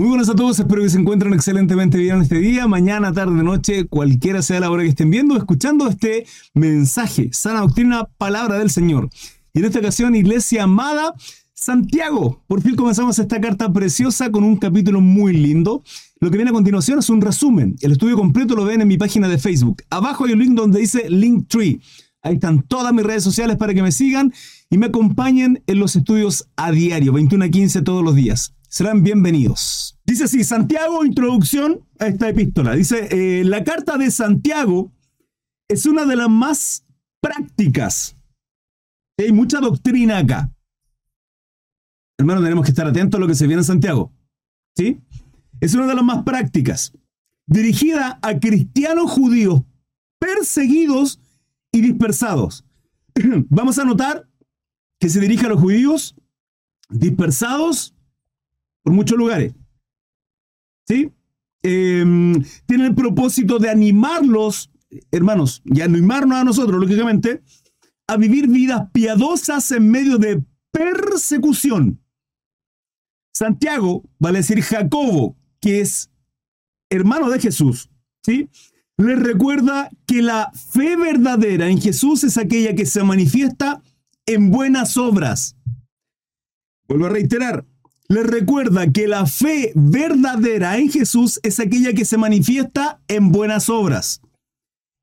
Muy buenas a todos, espero que se encuentren excelentemente bien este día, mañana, tarde, noche, cualquiera sea la hora que estén viendo, escuchando este mensaje, sana doctrina, palabra del Señor. Y en esta ocasión, iglesia amada, Santiago. Por fin comenzamos esta carta preciosa con un capítulo muy lindo. Lo que viene a continuación es un resumen. El estudio completo lo ven en mi página de Facebook. Abajo hay un link donde dice Linktree. Ahí están todas mis redes sociales para que me sigan y me acompañen en los estudios a diario, 21 a 15 todos los días serán bienvenidos. Dice así, Santiago, introducción a esta epístola. Dice, eh, la carta de Santiago es una de las más prácticas. Hay mucha doctrina acá. Hermano, tenemos que estar atentos a lo que se viene en Santiago. ¿Sí? Es una de las más prácticas. Dirigida a cristianos judíos perseguidos y dispersados. Vamos a notar que se dirige a los judíos dispersados por muchos lugares. ¿Sí? Em, tiene el propósito de animarlos, hermanos, y animarnos a nosotros, lógicamente, a vivir vidas piadosas en medio de persecución. Santiago, vale decir Jacobo, que es hermano de Jesús, ¿sí? Les recuerda que la fe verdadera en Jesús es aquella que se manifiesta en buenas obras. Vuelvo a reiterar, les recuerda que la fe verdadera en Jesús es aquella que se manifiesta en buenas obras.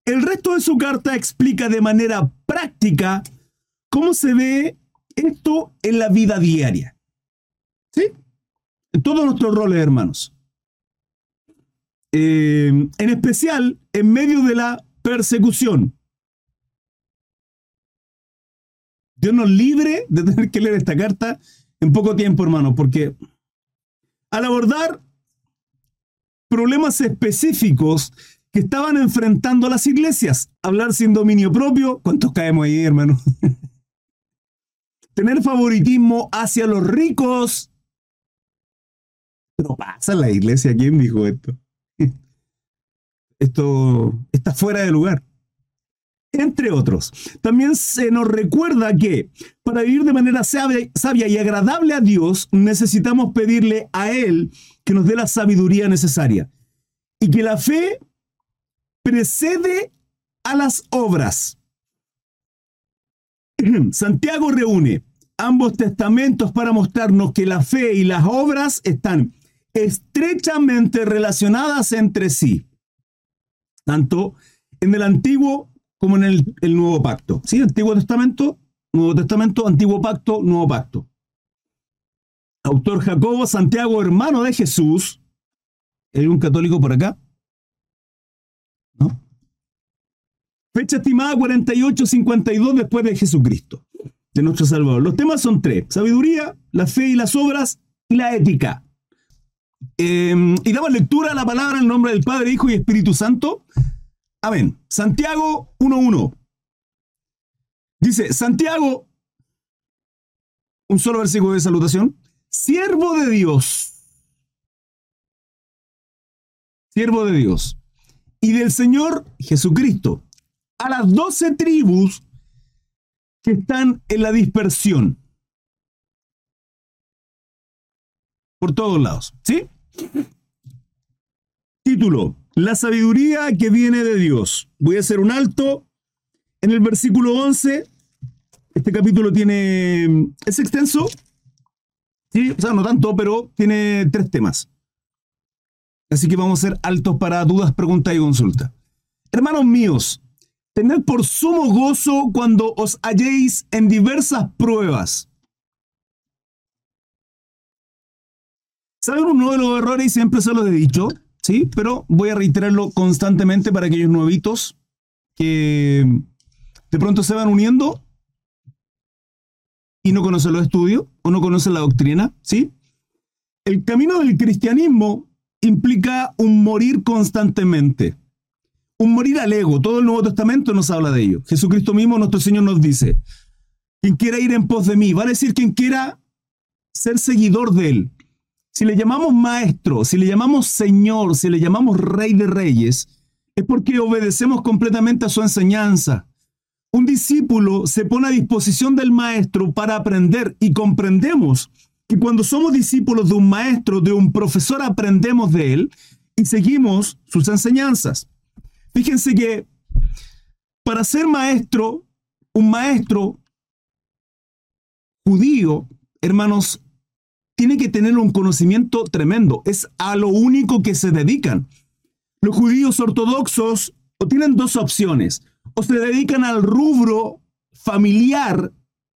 El resto de su carta explica de manera práctica cómo se ve esto en la vida diaria. ¿Sí? En todos nuestros roles, hermanos. Eh, en especial en medio de la persecución. Dios nos libre de tener que leer esta carta en poco tiempo, hermano, porque al abordar problemas específicos que estaban enfrentando las iglesias, hablar sin dominio propio, ¿cuántos caemos ahí, hermano? Tener favoritismo hacia los ricos. Pero pasa en la iglesia, ¿quién dijo esto? Esto está fuera de lugar entre otros. También se nos recuerda que para vivir de manera sabia, y agradable a Dios necesitamos pedirle a Él que nos dé la sabiduría necesaria y que la fe precede a las obras. Santiago reúne ambos testamentos para mostrarnos que la fe y las obras están estrechamente relacionadas entre sí, tanto en el Antiguo como en el, Nuevo Pacto. ¿Sí? Antiguo Testamento, Nuevo Testamento, Antiguo Pacto, Nuevo Pacto. Autor Jacobo Santiago, hermano de Jesús. ¿Hay un católico por acá? ¿No? Fecha estimada 48-52 después de Jesucristo, de nuestro Salvador. Los temas son tres: sabiduría, la fe y las obras, y la ética. Em, y damos lectura a la palabra en nombre del Padre, Hijo y Espíritu Santo. Amén. Santiago 1.1. Dice, Santiago, un solo versículo de salutación, siervo de Dios, siervo de Dios, y del Señor Jesucristo, a las doce tribus que están en la dispersión. Por todos lados, ¿sí? Título, la sabiduría que viene de Dios. Voy a hacer un alto en el versículo 11. Este capítulo tiene... es extenso. Sí, o sea, no tanto, pero tiene tres temas. Así que vamos a hacer altos para dudas, preguntas y consultas. Hermanos míos, tened por sumo gozo cuando os halléis en diversas pruebas. ¿Saben uno de los errores? Y siempre se los he dicho ¿sí? Pero voy a reiterarlo constantemente para aquellos nuevitos que de pronto se van uniendo y no conocen los estudios o no conocen la doctrina, ¿sí? El camino del cristianismo implica un morir constantemente, un morir al ego. Todo el Nuevo Testamento nos habla de ello. Jesucristo mismo, nuestro Señor, nos dice, quien quiera ir en pos de mí, va a decir quien quiera ser seguidor de Él. Si le llamamos maestro, si le llamamos señor, si le llamamos rey de reyes, es porque obedecemos completamente a su enseñanza. Un discípulo se pone a disposición del maestro para aprender y comprendemos que cuando somos discípulos de un maestro, de un profesor, aprendemos de él y seguimos sus enseñanzas. Fíjense que para ser maestro, un maestro judío, hermanos, tiene que tener un conocimiento tremendo. Es a lo único que se dedican. Los judíos ortodoxos o tienen dos opciones. O se dedican al rubro familiar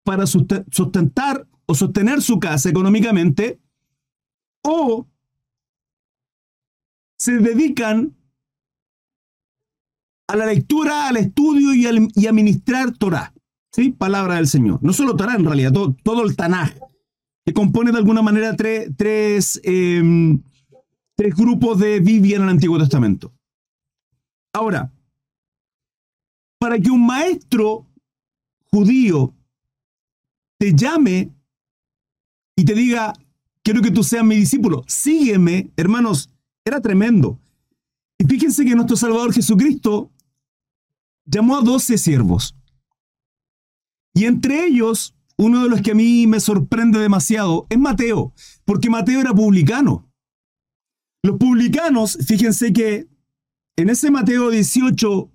para sustentar o sostener su casa económicamente, o se dedican a la lectura, al estudio y, al, a ministrar Torah. ¿sí? Palabra del Señor. No solo Torah, en realidad, todo, el Tanaj, compone de alguna manera tres, em, tres grupos de Biblia en el Antiguo Testamento. Ahora, para que un maestro judío te llame y te diga, quiero que tú seas mi discípulo, sígueme, hermanos, era tremendo. Y fíjense que nuestro Salvador Jesucristo llamó a doce siervos. Y entre ellos, uno de los que a mí me sorprende demasiado es Mateo, porque Mateo era publicano. Los publicanos, fíjense que en ese Mateo 18,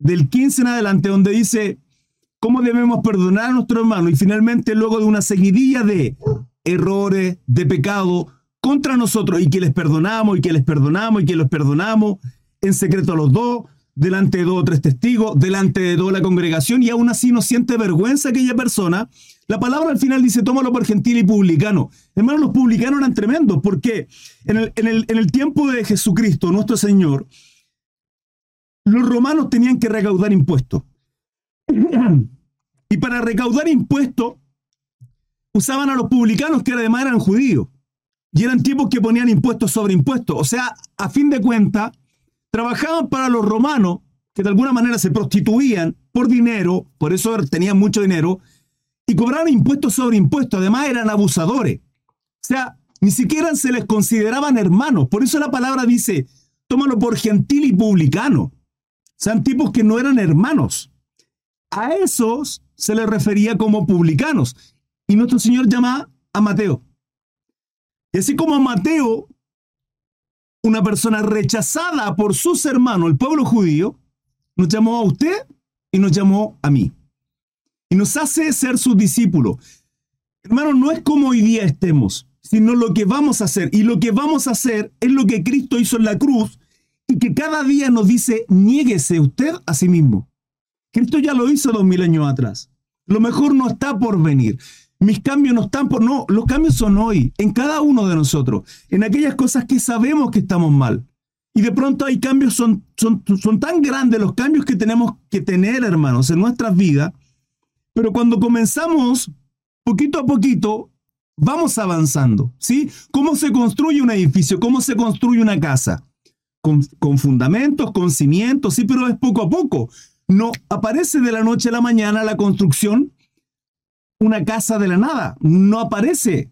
del 15 en adelante, donde dice cómo debemos perdonar a nuestro hermano, y finalmente luego de una seguidilla de errores, de pecado contra nosotros, y que les perdonamos, y que les perdonamos, y que los perdonamos, en secreto a los dos, delante de dos o tres testigos, delante de toda la congregación, y aún así no siente vergüenza aquella persona, la palabra al final dice, tómalo por gentil y publicano. Hermanos, los publicanos eran tremendos, porque en el, en, el, en el tiempo de Jesucristo, nuestro Señor, los romanos tenían que recaudar impuestos. Y para recaudar impuestos, usaban a los publicanos que además eran judíos. Y eran tipos que ponían impuestos sobre impuestos. O sea, a fin de cuentas, trabajaban para los romanos, que de alguna manera se prostituían por dinero, por eso tenían mucho dinero, y cobraban impuestos sobre impuestos. Además eran abusadores. O sea, ni siquiera se les consideraban hermanos. Por eso la palabra dice, tómalo por gentil y publicano. Sean tipos que no eran hermanos. A esos se les refería como publicanos. Y nuestro Señor llama a Mateo. Y así como a Mateo una persona rechazada por sus hermanos, el pueblo judío, nos llamó a usted y nos llamó a mí. Y nos hace ser sus discípulos. Hermano, no es como hoy día estemos, sino lo que vamos a hacer. Y lo que vamos a hacer es lo que Cristo hizo en la cruz y que cada día nos dice, niéguese usted a sí mismo. Cristo ya lo hizo dos mil años atrás. Lo mejor no está por venir. Mis cambios no están por... No, los cambios son hoy, en cada uno de nosotros, en aquellas cosas que sabemos que estamos mal. Y de pronto hay cambios, son, son, son tan grandes los cambios que tenemos que tener, hermanos, en nuestras vidas. Pero cuando comenzamos, poquito a poquito, vamos avanzando. ¿Sí? ¿Cómo se construye un edificio? ¿Cómo se construye una casa? Con, con fundamentos, con cimientos, sí, pero es poco a poco. No aparece de la noche a la mañana la construcción una casa de la nada, no aparece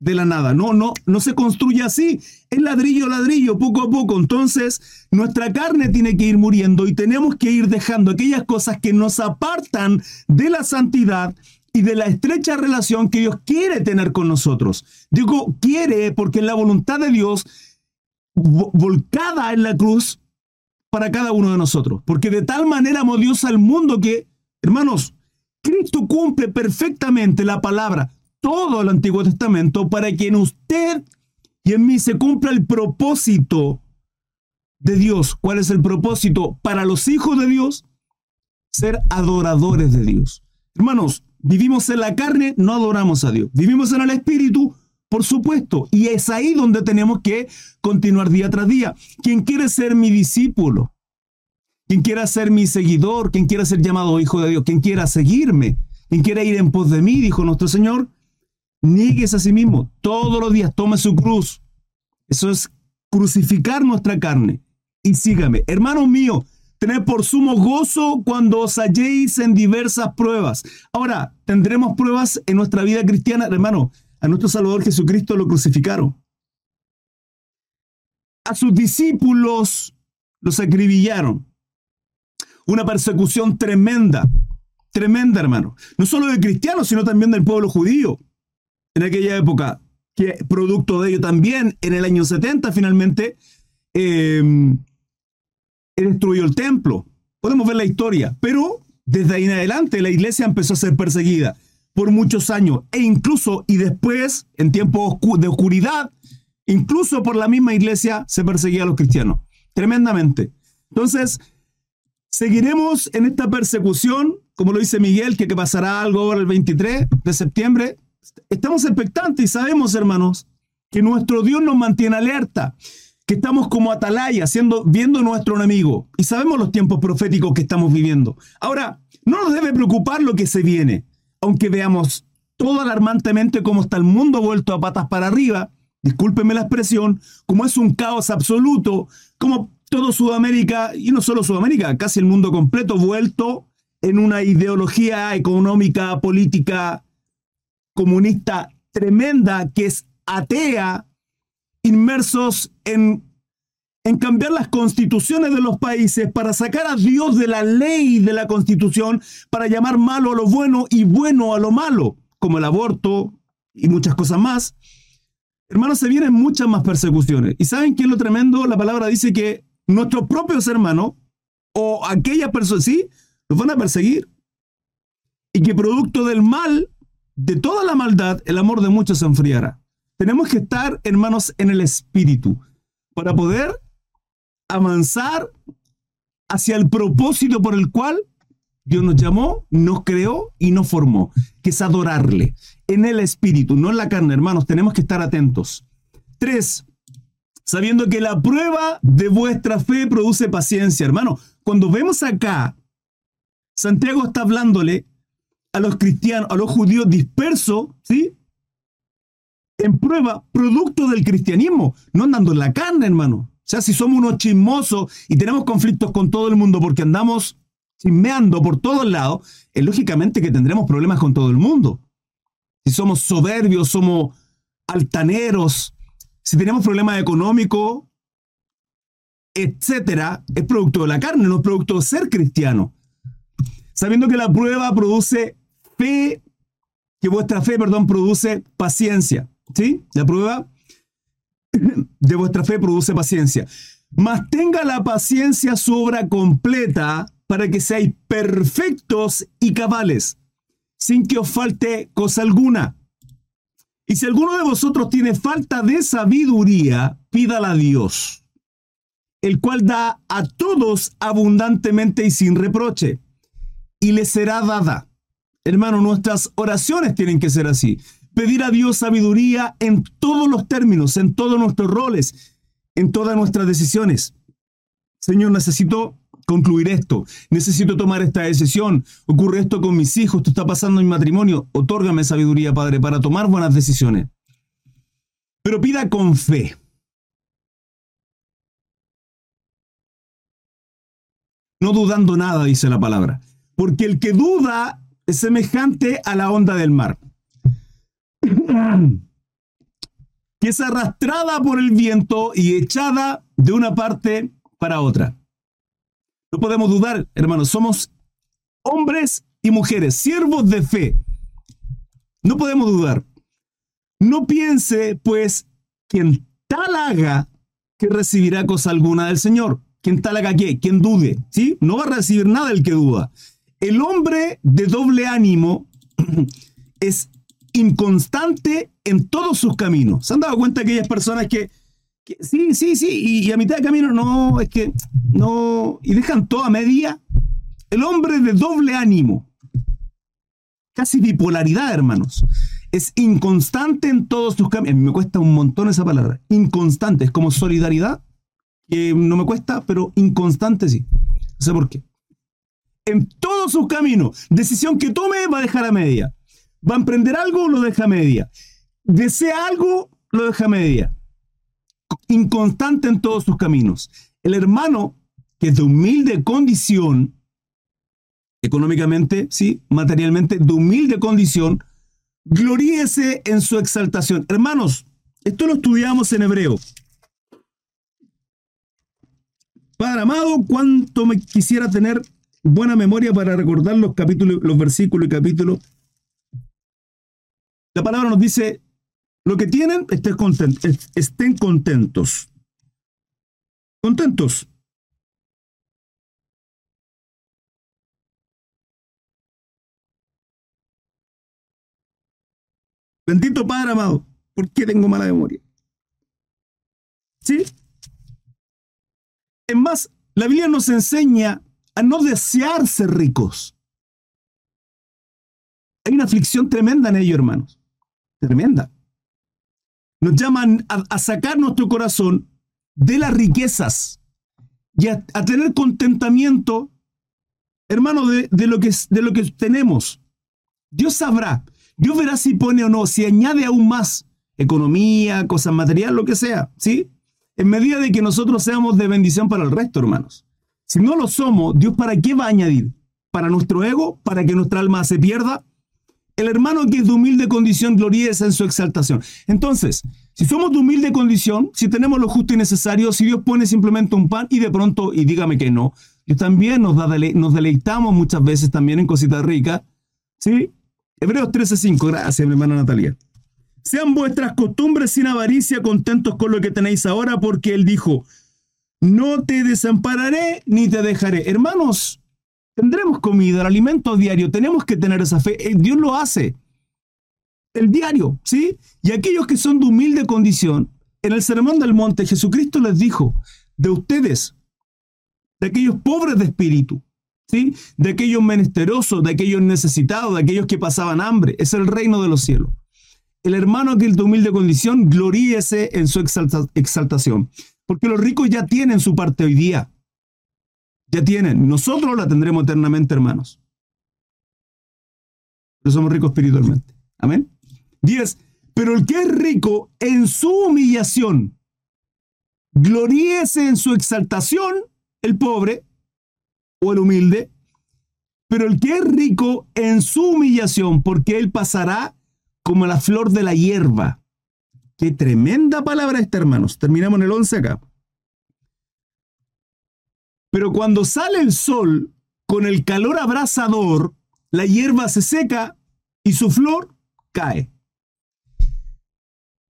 de la nada, no, no, no se construye así, es ladrillo ladrillo, poco a poco. Entonces, nuestra carne tiene que ir muriendo y tenemos que ir dejando aquellas cosas que nos apartan de la santidad y de la estrecha relación que Dios quiere tener con nosotros. Digo, quiere porque es la voluntad de Dios volcada en la cruz para cada uno de nosotros. Porque de tal manera amó Dios al mundo que, hermanos, Cristo cumple perfectamente la palabra, todo el Antiguo Testamento, para que en usted y en mí se cumpla el propósito de Dios. ¿Cuál es el propósito para los hijos de Dios? Ser adoradores de Dios. Hermanos, vivimos en la carne, no adoramos a Dios. Vivimos en el Espíritu, por supuesto. Y es ahí donde tenemos que continuar día tras día. Quien quiere ser mi discípulo, quien quiera ser mi seguidor, quien quiera ser llamado hijo de Dios, quien quiera seguirme, quien quiera ir en pos de mí, dijo nuestro Señor, niegues a sí mismo todos los días, tome su cruz. Eso es crucificar nuestra carne y sígame. Hermanos míos, tened por sumo gozo cuando os halléis en diversas pruebas. Ahora, tendremos pruebas en nuestra vida cristiana, hermano. A nuestro Salvador Jesucristo lo crucificaron. A sus discípulos los acribillaron. Una persecución tremenda, tremenda, hermano. No solo de cristianos, sino también del pueblo judío. En aquella época, que producto de ello también en el año 70 finalmente eh, destruyó el templo. Podemos ver la historia, pero desde ahí en adelante la iglesia empezó a ser perseguida por muchos años e incluso y después en tiempos de oscuridad, incluso por la misma iglesia se perseguía a los cristianos, tremendamente. Entonces, seguiremos en esta persecución, como lo dice Miguel, que, pasará algo ahora el 23 de septiembre. Estamos expectantes y sabemos, hermanos, que nuestro Dios nos mantiene alerta que estamos como atalaya, siendo, viendo nuestro enemigo. Y sabemos los tiempos proféticos que estamos viviendo. Ahora, no nos debe preocupar lo que se viene, aunque veamos todo alarmantemente cómo está el mundo vuelto a patas para arriba, discúlpenme la expresión, como es un caos absoluto, como todo Sudamérica, y no solo Sudamérica, casi el mundo completo vuelto en una ideología económica, política, comunista tremenda que es atea, inmersos en, en cambiar las constituciones de los países para sacar a Dios de la ley de la constitución, para llamar malo a lo bueno y bueno a lo malo, como el aborto y muchas cosas más. Hermanos, se vienen muchas más persecuciones. ¿Y saben qué es lo tremendo? La palabra dice que nuestros propios hermanos o aquellas personas, sí, los van a perseguir. Y que producto del mal, de toda la maldad, el amor de muchos se enfriará. Tenemos que estar, hermanos, en el espíritu para poder avanzar hacia el propósito por el cual Dios nos llamó, nos creó y nos formó, que es adorarle en el espíritu, no en la carne, hermanos. Tenemos que estar atentos. Tres, sabiendo que la prueba de vuestra fe produce paciencia, hermano. Cuando vemos acá, Santiago está hablándole a los cristianos, a los judíos dispersos, ¿sí? en prueba producto del cristianismo, no andando en la carne, hermano. O sea, si somos unos chismosos y tenemos conflictos con todo el mundo porque andamos chismeando por todos lados, es lógicamente que tendremos problemas con todo el mundo. Si somos soberbios, somos altaneros, si tenemos problemas económicos, etcétera, es producto de la carne, no es producto de ser cristiano. Sabiendo que la prueba produce fe, que vuestra fe, perdón, produce paciencia. ¿Sí? La prueba de vuestra fe produce paciencia. Mas tenga la paciencia su obra completa para que seáis perfectos y cabales, sin que os falte cosa alguna. Y si alguno de vosotros tiene falta de sabiduría, pídala a Dios, el cual da a todos abundantemente y sin reproche, y le será dada. Hermano, nuestras oraciones tienen que ser así pedir a Dios sabiduría en todos los términos, en todos nuestros roles, en todas nuestras decisiones. Señor, necesito concluir esto, necesito tomar esta decisión, ocurre esto con mis hijos, esto está pasando en mi matrimonio, otórgame sabiduría, Padre, para tomar buenas decisiones. Pero pida con fe. No dudando nada, dice la palabra, porque el que duda es semejante a la onda del mar que es arrastrada por el viento y echada de una parte para otra. No podemos dudar, hermanos, somos hombres y mujeres, siervos de fe. No podemos dudar. No piense, pues, quien tal haga que recibirá cosa alguna del Señor. Quien tal haga qué, quien dude, ¿sí? No va a recibir nada el que duda. El hombre de doble ánimo es inconstante en todos sus caminos. ¿Se han dado cuenta aquellas personas que, sí, sí, sí, y, a mitad de camino no, es que no, y dejan toda media? El hombre de doble ánimo, casi bipolaridad, hermanos, es inconstante en todos sus caminos. A mí me cuesta un montón esa palabra. Inconstante, es como solidaridad, que no me cuesta, pero inconstante sí. No sé por qué. En todos sus caminos, decisión que tome va a dejar a media. Va a emprender algo, lo deja media. Desea algo, lo deja media. Inconstante en todos sus caminos. El hermano que es de humilde condición, económicamente, sí, materialmente, de humilde condición, gloríese en su exaltación. Hermanos, esto lo estudiamos en hebreo. Padre amado, cuánto me quisiera tener buena memoria para recordar los capítulos, los versículos y capítulos la palabra nos dice lo que tienen, estén contentos. Estén contentos. Contentos. Bendito Padre amado, ¿por qué tengo mala memoria? ¿Sí? Es más, la Biblia nos enseña a no desear ser ricos. Hay una aflicción tremenda en ello, hermanos. Tremenda. Nos llaman a, sacar nuestro corazón de las riquezas y a, tener contentamiento, hermano, de, lo que, de lo que tenemos. Dios sabrá. Dios verá si pone o no, si añade aún más economía, cosas materiales, lo que sea, ¿sí? En medida de que nosotros seamos de bendición para el resto, hermanos. Si no lo somos, Dios para qué va a añadir? ¿Para nuestro ego? ¿Para que nuestra alma se pierda? El hermano que es de humilde condición glorieza en su exaltación. Entonces, si somos de humilde condición, si tenemos lo justo y necesario, si Dios pone simplemente un pan y de pronto, y dígame que no, Dios también nos, deleitamos muchas veces también en cositas ricas, ¿sí? Hebreos 13:5, gracias, mi hermana Natalia. Sean vuestras costumbres sin avaricia, contentos con lo que tenéis ahora, porque Él dijo, no te desampararé ni te dejaré. Hermanos, tendremos comida, el alimento diario, tenemos que tener esa fe. Eh, Dios lo hace. El diario, ¿sí? Y aquellos que son de humilde condición, en el Sermón del Monte, Jesucristo les dijo, de ustedes, de aquellos pobres de espíritu, de aquellos menesterosos, de aquellos necesitados, de aquellos que pasaban hambre. Es el reino de los cielos. El hermano que es de humilde condición, gloríese en su exaltación. Porque los ricos ya tienen su parte hoy día. Ya tienen. Nosotros la tendremos eternamente, hermanos. Pero somos ricos espiritualmente. Amén. 10. Pero el que es rico en su humillación, gloríese en su exaltación, el pobre, o el humilde, pero el que es rico en su humillación, porque él pasará como la flor de la hierba. Qué tremenda palabra esta, hermanos. Terminamos en el 11 acá. Pero cuando sale el sol con el calor abrasador, la hierba se seca y su flor cae.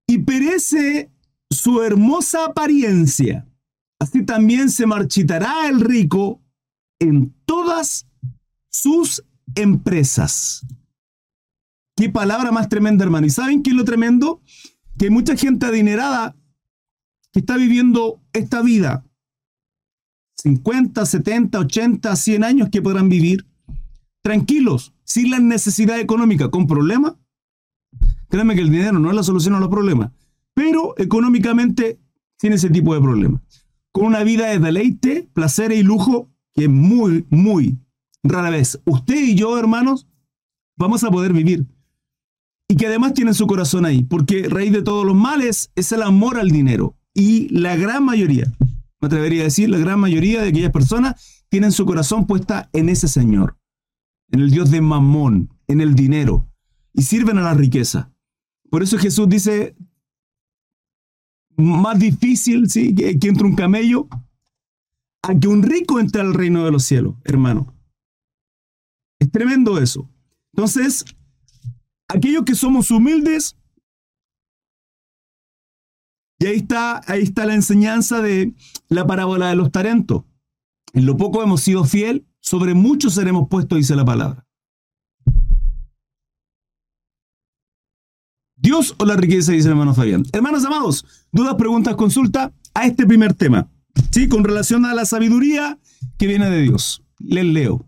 Y perece su hermosa apariencia. Así también se marchitará el rico en todas sus empresas. Qué palabra más tremenda, hermano. ¿Y saben qué es lo tremendo? Que hay mucha gente adinerada que está viviendo esta vida. 50, 70, 80, 100 años que podrán vivir tranquilos, sin la necesidad económica, con problemas. Créanme que el dinero no es la solución a los problemas, pero económicamente tiene ese tipo de problemas. Con una vida de deleite, placer y lujo que muy, muy rara vez usted y yo, hermanos, vamos a poder vivir. Y que además tiene su corazón ahí, porque raíz de todos los males es el amor al dinero. Y la gran mayoría, me atrevería a decir, la gran mayoría de aquellas personas tienen su corazón puesta en ese Señor, en el Dios de Mamón, en el dinero, y sirven a la riqueza. Por eso Jesús dice, más difícil, ¿sí? Que, que entre un camello a que un rico entre al reino de los cielos, hermano. Es tremendo eso. Entonces, aquellos que somos humildes, y ahí está, ahí está la enseñanza de la parábola de los talentos. En lo poco hemos sido fiel, sobre muchos seremos puestos, dice la palabra. Dios o la riqueza, dice el hermano Fabián. Hermanos amados, dudas, preguntas, consulta a este primer tema. ¿sí? Con relación a la sabiduría que viene de Dios. Les leo.